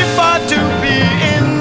for to be in